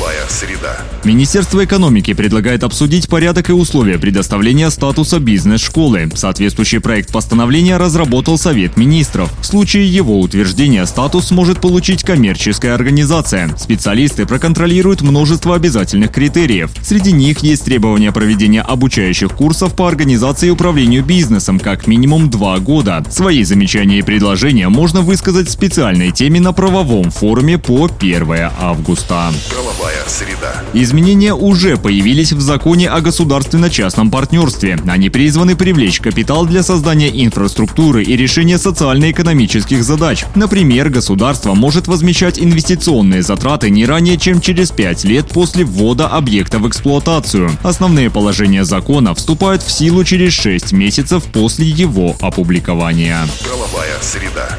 Правовая среда. Министерство экономики предлагает обсудить порядок и условия предоставления статуса бизнес-школы. Соответствующий проект постановления разработал Совет министров. В случае его утверждения статус сможет получить коммерческая организация. Специалисты проконтролируют множество обязательных критериев. Среди них есть требования проведения обучающих курсов по организации и управлению бизнесом как минимум два года. Свои замечания и предложения можно высказать в специальной теме на правовом форуме по 1 августа. Правовая среда. Изменения уже появились в законе о государственно-частном партнерстве. Они призваны привлечь капитал для создания инфраструктуры и решения социально-экономических задач. Например, государство может возмещать инвестиционные затраты не ранее, чем через 5 лет после ввода объекта в эксплуатацию. Основные положения закона вступают в силу через 6 месяцев после его опубликования. Правовая среда.